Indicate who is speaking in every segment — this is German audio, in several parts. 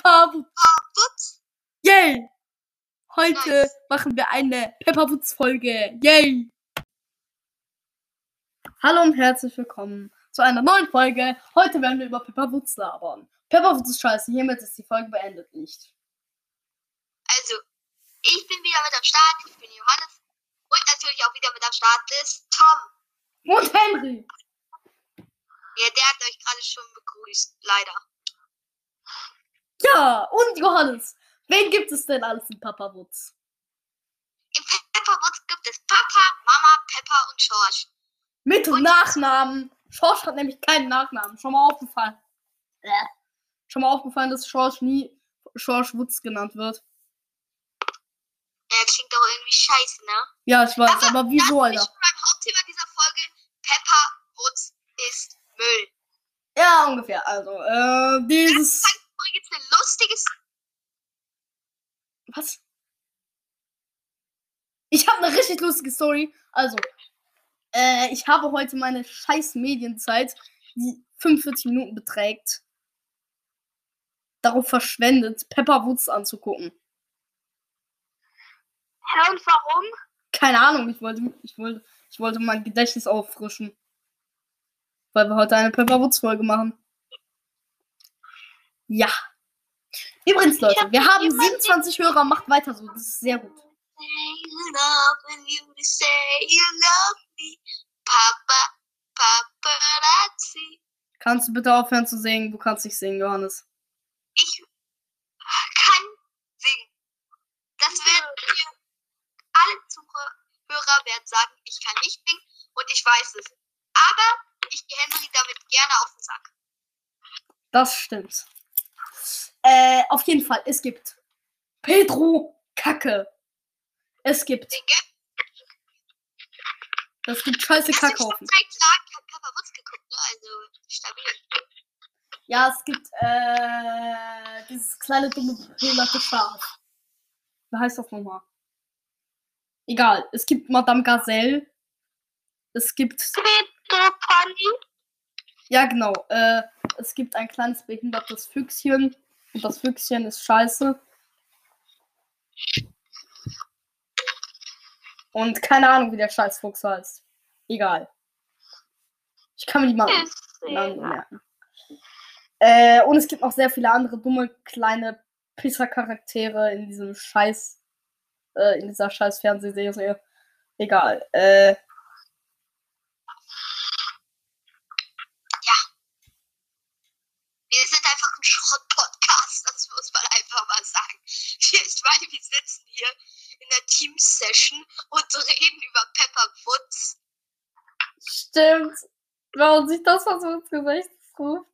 Speaker 1: Pepperwoods?
Speaker 2: Yay! Heute
Speaker 1: Nice.
Speaker 2: machen wir eine Pepperwoods-Folge. Yay! Hallo und herzlich willkommen zu einer neuen Folge. Heute werden wir über Pepperwoods labern. Pepperwoods ist scheiße. Hiermit ist die Folge beendet nicht.
Speaker 1: Also, ich bin wieder mit am Start. Ich bin Johannes. Und natürlich auch wieder mit am Start ist Tom.
Speaker 2: Und Henry!
Speaker 1: Ja, der hat euch gerade schon begrüßt. Leider.
Speaker 2: Ja, und Johannes. Wen gibt es denn alles in Pepperwoods?
Speaker 1: Im Pepperwoods gibt es Papa, Mama, Pepper und George.
Speaker 2: Mit
Speaker 1: Und-
Speaker 2: Nachnamen. Schorsch hat nämlich keinen Nachnamen. Schon mal aufgefallen. Äh. Schon mal aufgefallen, dass Schorsch nie Schorsch Woods genannt wird.
Speaker 1: Der klingt doch irgendwie scheiße, ne?
Speaker 2: Ja, ich weiß,
Speaker 1: Aber
Speaker 2: aber wieso,
Speaker 1: Das ist
Speaker 2: Alter?
Speaker 1: schon beim Hauptthema dieser Folge. Pepperwoods ist Müll.
Speaker 2: Ja, ungefähr. Also, äh, dieses.
Speaker 1: Das ist übrigens ein lustiges.
Speaker 2: Was? Ich habe eine richtig lustige Story. Also, äh, ich habe heute meine scheiß Medienzeit, die 45 Minuten beträgt, darauf verschwendet, Pepperwoods anzugucken.
Speaker 1: Hä, und warum?
Speaker 2: Keine Ahnung, ich wollte, ich wollte, ich wollte mein Gedächtnis auffrischen. Weil wir heute eine Pepperwoods-Folge machen. Ja. Übrigens, Leute, wir haben
Speaker 1: jemanden-
Speaker 2: 27 Hörer, macht weiter so. Das ist sehr gut. Kannst du bitte aufhören zu singen? Du kannst nicht singen, Johannes.
Speaker 1: Ich kann singen. Das werden wir alle Zuhörer werden sagen, ich kann nicht singen und ich weiß es. Aber ich gehe Henry damit gerne auf den Sack.
Speaker 2: Das stimmt. Äh, auf jeden Fall, es gibt Pedro Kacke. Es gibt,
Speaker 1: Den gibt
Speaker 2: es gibt scheiße
Speaker 1: du schon
Speaker 2: Kackhaufen.
Speaker 1: seit Tagen kein Papa Wutz geguckt, ne? Also stabil.
Speaker 2: Ja, es gibt, äh, dieses kleine dumme behinderte Schaf. Wie heißt das nochmal? Egal, es gibt Madame Gazelle. Es gibt,
Speaker 1: Peter Pony.
Speaker 2: ja genau, äh, es gibt ein kleines behindertes Füchschen. Und das Füchschen ist scheiße. Und keine Ahnung, wie der Scheißfuchs heißt. Egal. Ich kann mir die mal merken. Äh, und es gibt noch sehr viele andere dumme kleine Pisser-Charaktere in diesem Scheiß, äh, in dieser scheiß Fernsehserie. Egal. Äh,
Speaker 1: Wir sind einfach ein Schrott-Podcast, das muss man einfach mal sagen. Meine, wir sitzen hier in der Team-Session und reden über Pepper Woods.
Speaker 2: stimmt. Man sich das so ins Gesicht ruft.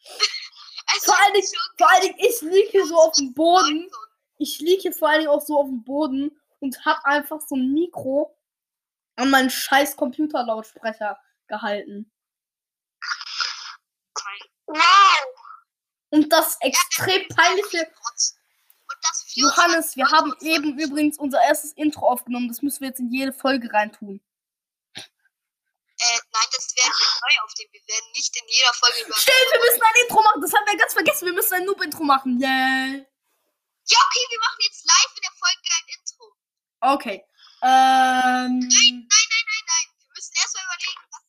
Speaker 1: Also,
Speaker 2: Vor allen Dingen-
Speaker 1: schon
Speaker 2: Vor allen Dingen, ich liege hier so auf dem Boden. Ich liege hier vor allen Dingen auch so auf dem Boden und hab einfach so ein Mikro an meinen scheiß Computerlautsprecher gehalten.
Speaker 1: Wow!
Speaker 2: Und das extrem peinliche Johannes, wir haben eben übrigens unser erstes Intro aufgenommen. Das müssen wir jetzt in jede Folge reintun.
Speaker 1: Äh, nein, das werden wir neu aufnehmen. Wir werden nicht in jeder Folge über.
Speaker 2: Stimmt, wir müssen ein Intro machen. Das haben wir ganz vergessen. Wir müssen ein Noob-Intro machen. Yay.
Speaker 1: Ja, okay, wir machen jetzt live in der Folge ein Intro.
Speaker 2: Okay. Ähm.
Speaker 1: Nein, nein, nein, nein. Wir müssen erstmal überlegen, was.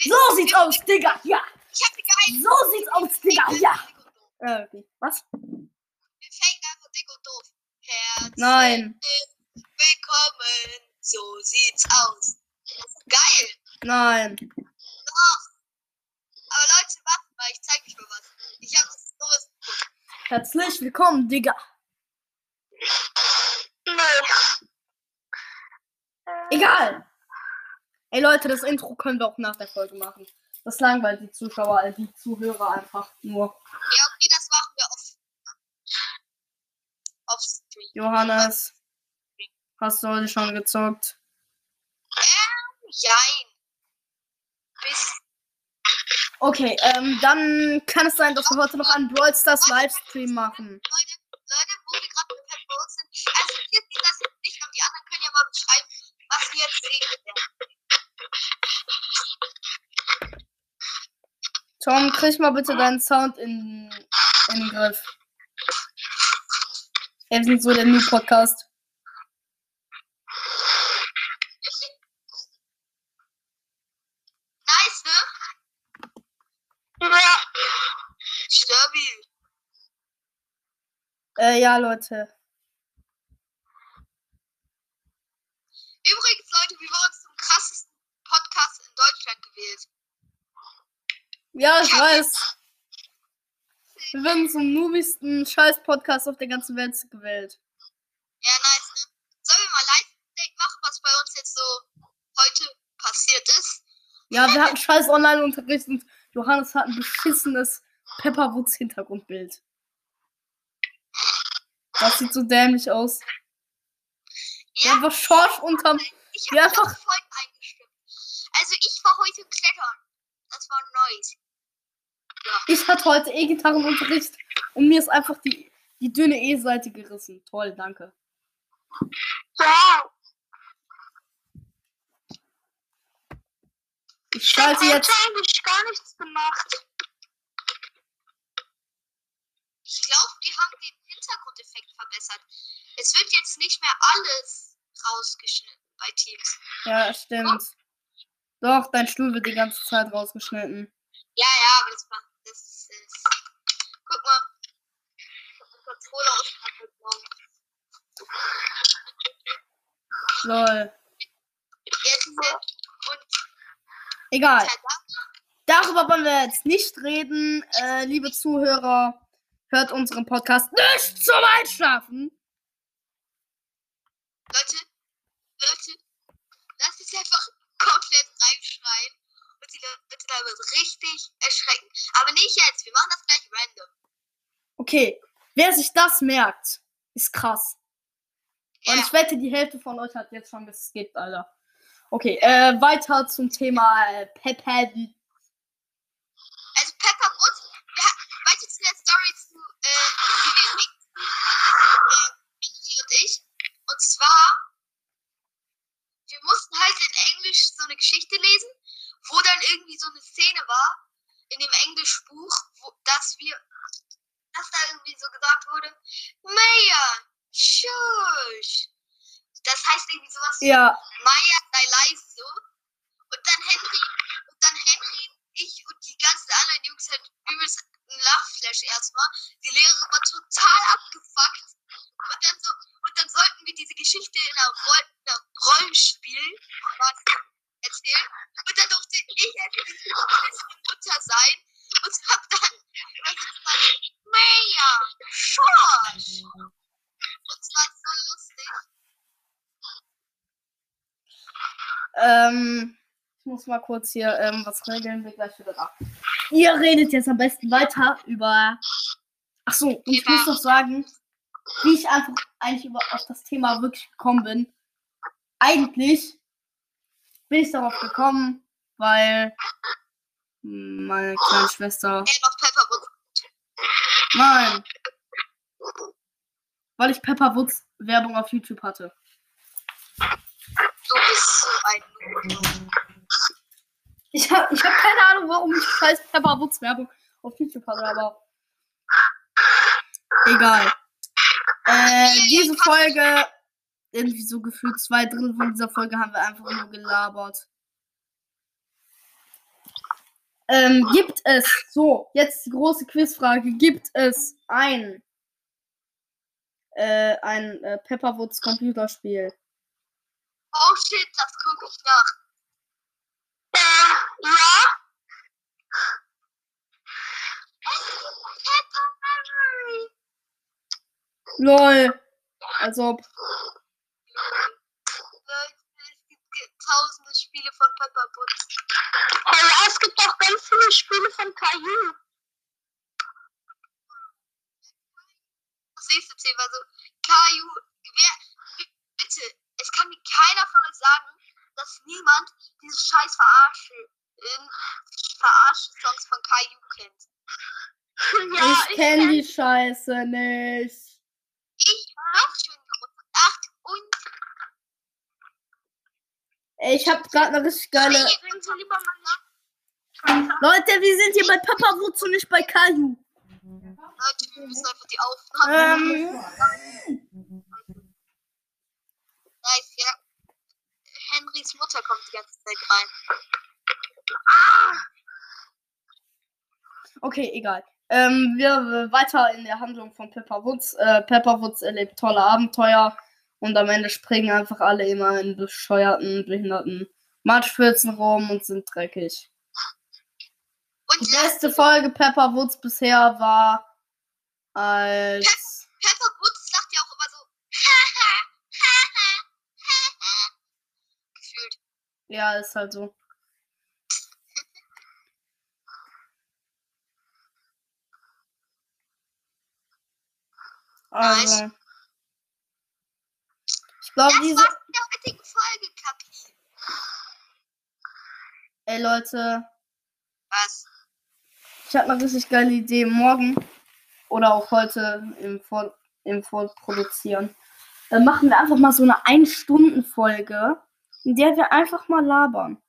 Speaker 2: So sieht's aus, Digga. Ja.
Speaker 1: Ich hab die geheim.
Speaker 2: So sieht's aus, Digga. Ja. Äh, okay. Was?
Speaker 1: Wir fängen einfach dick und doof. Herzlich
Speaker 2: Nein.
Speaker 1: willkommen. So sieht's aus. Geil.
Speaker 2: Nein.
Speaker 1: Doch. Aber Leute, wartet mal, ich zeig euch mal was. Ich hab was Doofes gefunden.
Speaker 2: Herzlich willkommen, Digga. Egal. Ey, Leute, das Intro können wir auch nach der Folge machen. Das langweilt die Zuschauer, äh, die Zuhörer einfach nur.
Speaker 1: Ja, okay, das machen wir auf. Auf Stream.
Speaker 2: Johannes, hast du heute schon gezockt?
Speaker 1: Jein. Bis.
Speaker 2: Okay, ähm, dann kann es sein, dass wir heute noch einen Brawl Stars Livestream machen.
Speaker 1: Leute, Leute, wo wir gerade mit Pep Bones sind. Also, ihr seht das jetzt nicht, aber die anderen können ja mal beschreiben, was wir jetzt sehen werden.
Speaker 2: Tom, krieg mal bitte deinen Sound in, in den Griff. Wir sind so der New Podcast.
Speaker 1: Nice, ne? Ja. Stabil.
Speaker 2: Äh, ja, Leute.
Speaker 1: Übrigens, Leute, wir wurden zum krassesten Podcast in Deutschland gewählt.
Speaker 2: Ja, ich
Speaker 1: Ja.
Speaker 2: weiß. Wir werden zum noobigsten Scheiß-Podcast auf der ganzen Welt gewählt.
Speaker 1: Ja, nice, ne? Sollen wir mal Live-Update machen, was bei uns jetzt so heute passiert ist?
Speaker 2: Ja, wir hatten scheiß Online-Unterricht und Johannes hat ein beschissenes Pepperwoods Hintergrundbild. Das sieht so dämlich aus. Ja, einfach Schorsch unterm.
Speaker 1: Ich
Speaker 2: Ja, einfach-
Speaker 1: einfach voll eingestimmt. Also ich war heute klettern. Das war nice.
Speaker 2: Ich hatte heute E-Gitarrenunterricht und mir ist einfach die, die dünne E-Seite gerissen. Toll, danke. Ich schalte jetzt.
Speaker 1: eigentlich gar nichts gemacht. Ich glaube, die haben den Hintergrundeffekt verbessert. Es wird jetzt nicht mehr alles rausgeschnitten bei Teams.
Speaker 2: Ja, stimmt. Doch, dein Stuhl wird die ganze Zeit rausgeschnitten.
Speaker 1: Ja, ja, aber das macht. Guck mal. Mein Controller ausgenommen.
Speaker 2: Lol.
Speaker 1: Jetzt sind und
Speaker 2: Egal. Darüber wollen wir jetzt nicht reden. Äh, liebe Zuhörer, hört unseren Podcast nicht zum Einschlafen.
Speaker 1: Leute, Leute, lasst es einfach da wird richtig erschrecken. Aber nicht jetzt, wir machen das gleich random.
Speaker 2: Okay, wer sich das merkt, ist krass. Und
Speaker 1: Ja,
Speaker 2: ich wette, die Hälfte von euch hat jetzt schon geskippt, Alter. Okay, äh, weiter zum Thema äh, Pepper.
Speaker 1: also Pepper wir ha- weiter zu der Story zu, äh, äh, und ich. Und zwar, wir mussten halt in Englisch so eine Geschichte lesen, wo dann irgendwie so eine Szene war, in dem Englischbuch, wo, dass wir, dass da irgendwie so gesagt wurde, Mayor, shush. Das heißt irgendwie sowas wie
Speaker 2: Ja,
Speaker 1: Maya sei leise so. Und dann Henry, und dann Henry, ich und die ganzen anderen Jungs halt übelst ein Lachflash erstmal. Die Lehrerin war total abgefuckt. Und dann so, und dann sollten wir diese Geschichte in einer, Roll, in einer Rollenspiel quasi erzählen. Und dann durfte ich einfach diese bisschen Mutter sein und hab dann also gesagt, Maya, Schorsch. Und es war so lustig.
Speaker 2: ähm, ich muss mal kurz hier ähm, was regeln, wir gleich wieder da. Ihr redet jetzt am besten weiter über. Ach so, und ich muss noch sagen, wie ich einfach eigentlich über, auf das Thema wirklich gekommen bin. Eigentlich bin ich darauf gekommen, weil meine kleine Schwester.
Speaker 1: Er.
Speaker 2: Nein. Weil ich Pepperwoods Werbung auf YouTube hatte.
Speaker 1: Du bist so ein.
Speaker 2: Ich habe ich hab keine Ahnung, warum ich scheiß Pepperwoods Werbung auf YouTube hatte, aber. Egal. Äh, diese Folge, irgendwie so gefühlt zwei Drittel von dieser Folge haben wir einfach nur gelabert. Ähm, gibt es, so, jetzt die große Quizfrage, gibt es ein, äh, ein äh, Pepperwoods Computerspiel?
Speaker 1: Oh shit, das gucke ich nach. Äh, ja. Pepper Memory.
Speaker 2: LOL. Als ob.
Speaker 1: Leute, es gibt tausende Spiele von Pepper Woods.
Speaker 3: Oh ja, es gibt auch ganz viele Spiele von Caillou.
Speaker 1: Das nächste Thema so. Caillou, wer, bitte, es kann mir keiner von euch sagen, dass niemand diese scheiß Verarsche, in, Verarsche-Songs von Caillou kennt.
Speaker 3: Ja,
Speaker 2: ich kenne die Scheiße nicht.
Speaker 1: Ich auch schon Ach, und
Speaker 2: Ey, ich habe gerade eine richtig geile. Leute, wir sind hier bei Papa Wutz und nicht bei Caillou.
Speaker 1: Leute, wir müssen einfach die Aufnahme.
Speaker 2: Ähm,
Speaker 1: Nice, ja. Henrys Mutter kommt die ganze Zeit rein.
Speaker 2: Okay, egal. Ähm, wir äh, weiter in der Handlung von Pepper Woods. Äh, Pepper Woods erlebt tolle Abenteuer und am Ende springen einfach alle immer in bescheuerten, behinderten Matschpfützen rum und sind dreckig.
Speaker 1: Und
Speaker 2: Die beste Folge Pepper Woods bisher war als
Speaker 1: Pepper Woods sagt ja auch immer so. Gefühlt.
Speaker 2: ja, ist halt so. Also, ich glaube,
Speaker 1: Das
Speaker 2: diese.
Speaker 1: war's mit der heutigen Folge, Kapi.
Speaker 2: Ey, Leute,
Speaker 1: Was?
Speaker 2: ich habe eine richtig geile Idee. Morgen oder auch heute im, Vor im Vorproduzieren. Dann machen wir einfach mal so eine Ein-Stunden-Folge, in der wir einfach mal labern.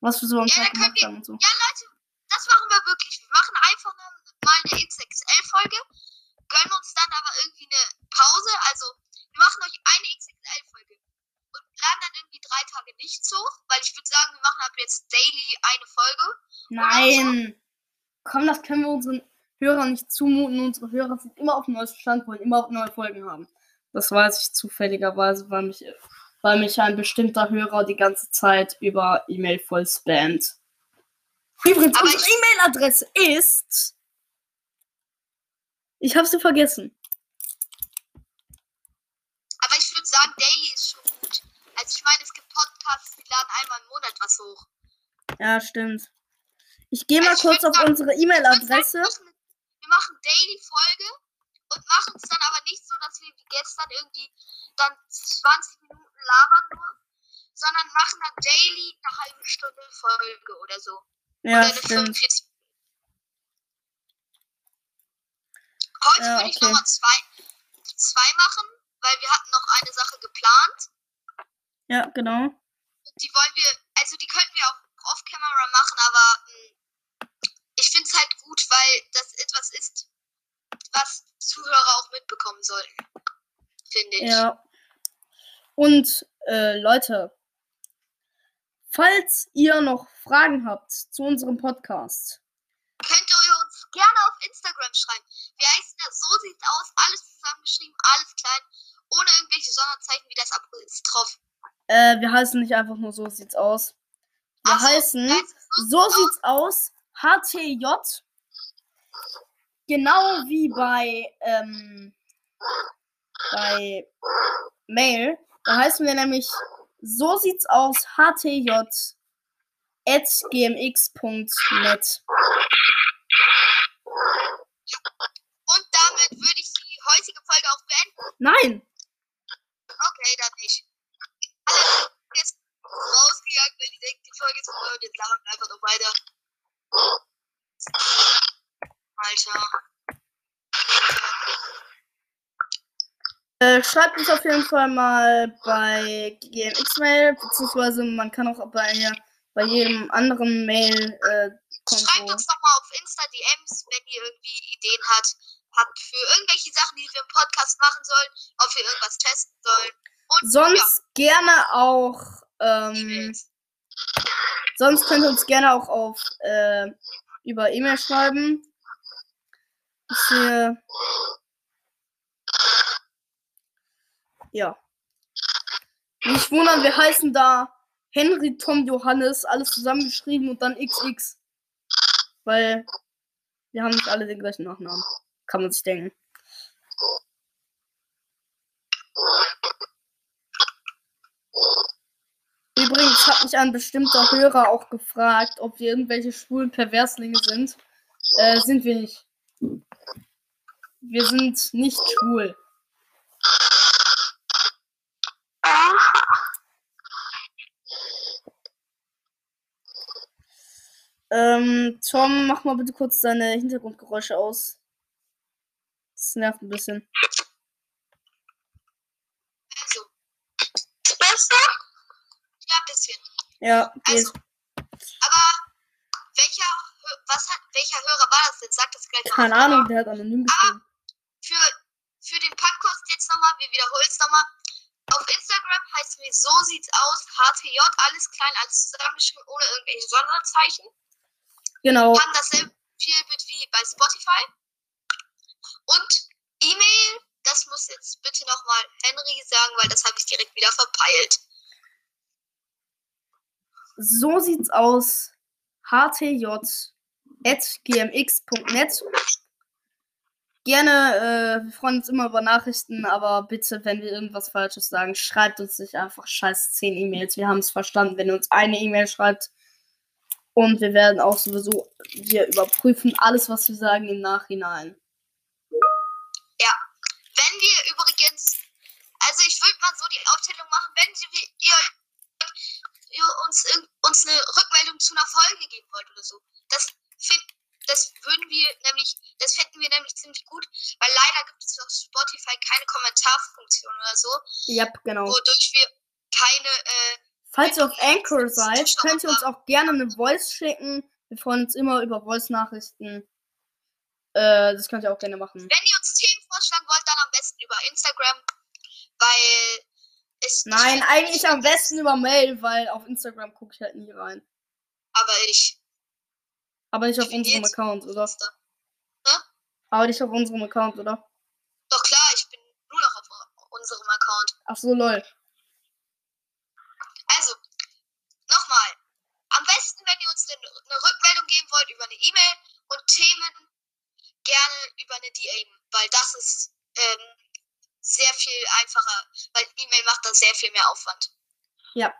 Speaker 2: Was wir so am
Speaker 1: Ja,
Speaker 2: Tag gemacht haben und so.
Speaker 1: Ja, Leute, das machen wir wirklich. Wir machen einfach mal eine XXL-Folge, gönnen uns dann aber irgendwie eine Pause. Also, wir machen euch eine XXL-Folge und laden dann irgendwie drei Tage nichts hoch, weil ich würde sagen, wir machen ab jetzt daily eine Folge.
Speaker 2: Nein! Komm, das können wir unseren Hörern nicht zumuten. Unsere Hörer sind immer auf dem neuesten Stand, wollen immer neue Folgen haben. Das weiß ich zufälligerweise, weil mich, weil mich ein bestimmter Hörer die ganze Zeit über E-Mail voll spammt. Übrigens,
Speaker 1: Aber
Speaker 2: unsere E-Mail-Adresse ist. Ich hab's dir vergessen.
Speaker 1: Aber ich würde sagen, daily ist schon gut. Also, ich meine, es gibt Podcasts, die laden einmal im Monat was hoch.
Speaker 2: Ja, stimmt. Ich gehe mal
Speaker 1: Also
Speaker 2: kurz auf
Speaker 1: sagen-
Speaker 2: unsere E-Mail-Adresse.
Speaker 1: Wir machen, wir machen daily Folge und machen es dann aber nicht so, dass wir wie gestern irgendwie dann 20 Minuten labern nur, sondern machen dann daily eine halbe Stunde Folge oder so.
Speaker 2: Ja,
Speaker 1: oder eine
Speaker 2: stimmt.
Speaker 1: 45. Heute
Speaker 2: Ja,
Speaker 1: würde ich
Speaker 2: okay.
Speaker 1: nochmal zwei, zwei machen, weil wir hatten noch eine Sache geplant.
Speaker 2: Ja, genau.
Speaker 1: Und die wollen wir, also die könnten wir auch off-camera machen, aber mh, ich finde es halt gut, weil das etwas ist, was Zuhörer auch mitbekommen sollten. Finde ich.
Speaker 2: Ja. Und äh, Leute, falls ihr noch Fragen habt zu unserem Podcast,
Speaker 1: Könnt uns gerne auf Instagram schreiben. Wir heißen da so sieht's aus, alles zusammengeschrieben, alles klein, ohne irgendwelche Sonderzeichen wie das Apostroph.
Speaker 2: äh, wir heißen nicht einfach nur so sieht's aus. Wir
Speaker 1: Ach so,
Speaker 2: heißen so sieht's aus HTJ. Genau wie bei ähm, bei Mail. Da heißen wir nämlich so sieht's aus HTJ at gmx.net.
Speaker 1: Und damit würde ich die heutige Folge auch beenden.
Speaker 2: Nein!
Speaker 1: Okay, dann nicht. Alle jetzt rausgegangen, weil die denken, die Folge ist vorbei und jetzt labern wir einfach noch weiter. Alter.
Speaker 2: Äh, schreibt uns auf jeden Fall mal bei GMX-Mail, beziehungsweise man kann auch bei, bei jedem anderen Mail äh,
Speaker 1: Schreibt
Speaker 2: Konto.
Speaker 1: uns doch mal auf Insta DMs, wenn ihr irgendwie Ideen hat, habt für irgendwelche Sachen, die wir im Podcast machen sollen, ob wir irgendwas testen sollen. Und
Speaker 2: Sonst gerne auch,
Speaker 1: ja,
Speaker 2: ähm, sonst könnt ihr uns gerne auch auf äh, über E-Mail schreiben. Ich sehe. Ja. Nicht wundern, wir heißen da Henry Tom Johannes, alles zusammengeschrieben und dann XX. Weil wir haben nicht alle den gleichen Nachnamen. Kann man sich denken. Übrigens hat mich ein bestimmter Hörer auch gefragt, ob wir irgendwelche schwulen Perverslinge sind. Äh, sind wir nicht. Wir sind nicht schwul. Ähm, Tom, mach mal bitte kurz deine Hintergrundgeräusche aus. Das nervt ein bisschen.
Speaker 1: Also,
Speaker 3: Besser?
Speaker 1: ja, ein bisschen.
Speaker 2: Ja, geht.
Speaker 1: Also, aber was hat, welcher Hörer war das jetzt? Sag das gleich mal.
Speaker 2: Keine Ahnung, der hat anonym geschrieben.
Speaker 1: Für, für den Podcast jetzt nochmal, wir wiederholen es nochmal. Auf Instagram heißt wir so sieht's aus, HTJ, alles klein, alles zusammengeschrieben, ohne irgendwelche Sonderzeichen.
Speaker 2: Genau.
Speaker 1: Wir haben dasselbe Profilbild wie bei Spotify. Und E-Mail, das muss jetzt bitte nochmal Henry sagen, weil das habe ich direkt wieder verpeilt.
Speaker 2: So sieht's aus. htj.gmx.net. Gerne, äh, wir freuen uns immer über Nachrichten, aber bitte, wenn wir irgendwas Falsches sagen, schreibt uns nicht einfach scheiß 10 E-Mails. Wir haben es verstanden, wenn ihr uns eine E-Mail schreibt. Und wir werden auch sowieso, wir überprüfen alles, was wir sagen im Nachhinein.
Speaker 1: Mal so die Aufstellung machen, wenn ihr, ihr uns, uns eine Rückmeldung zu einer Folge geben wollt oder so. Das, find, das würden wir nämlich, das fänden wir nämlich ziemlich gut, weil leider gibt es auf Spotify keine Kommentarfunktion oder so,
Speaker 2: Ja, genau.
Speaker 1: wodurch wir keine, äh,
Speaker 2: Falls ihr auf Anchor seid, könnt ihr uns auch gerne eine Voice schicken. Wir freuen uns immer über Voice-Nachrichten. Äh, das könnt ihr auch gerne machen.
Speaker 1: wenn ihr uns Themen vorschlagen wollt, dann am besten über Instagram, weil es
Speaker 2: Nein, eigentlich am besten über Mail, weil auf Instagram gucke ich halt nie rein.
Speaker 1: aber ich
Speaker 2: Aber nicht auf unserem? Account, oder?
Speaker 1: Insta.
Speaker 2: Aber nicht auf unserem Account, oder?
Speaker 1: Doch klar, ich bin nur noch auf unserem Account.
Speaker 2: Ach so, lol.
Speaker 1: Also, nochmal. Am besten, wenn ihr uns eine, eine Rückmeldung geben wollt über eine E-Mail und Themen gerne über eine DM, weil das ist ähm, sehr viel einfacher, weil E-Mail macht da sehr viel mehr Aufwand.
Speaker 2: Ja.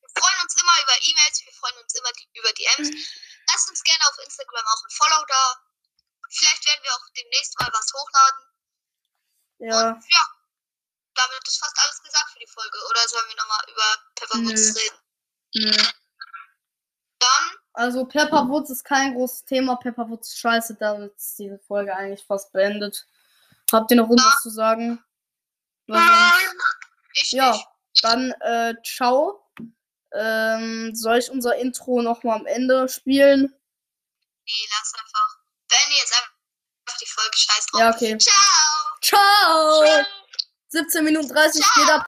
Speaker 1: Wir freuen uns immer über E-Mails, wir freuen uns immer die, über DMs. Lasst uns gerne auf Instagram auch ein Follow da. Vielleicht werden wir auch demnächst mal was hochladen.
Speaker 2: Ja.
Speaker 1: Und ja, damit ist fast alles gesagt für die Folge. Oder sollen wir nochmal über Pepperwoods reden?
Speaker 2: Nö.
Speaker 1: Dann,
Speaker 2: Also Pepperwoods ist kein großes Thema. Pepperwoods ist scheiße, damit ist diese Folge eigentlich fast beendet. Habt ihr noch irgendwas zu sagen? Ja, dann äh, ciao. Ähm, soll ich unser Intro nochmal am Ende spielen?
Speaker 1: Nee, lass einfach. Beende jetzt einfach die Folge. Scheiß drauf.
Speaker 2: Ja, okay.
Speaker 1: Ciao!
Speaker 2: Ciao! 17 Minuten 30 geht ab.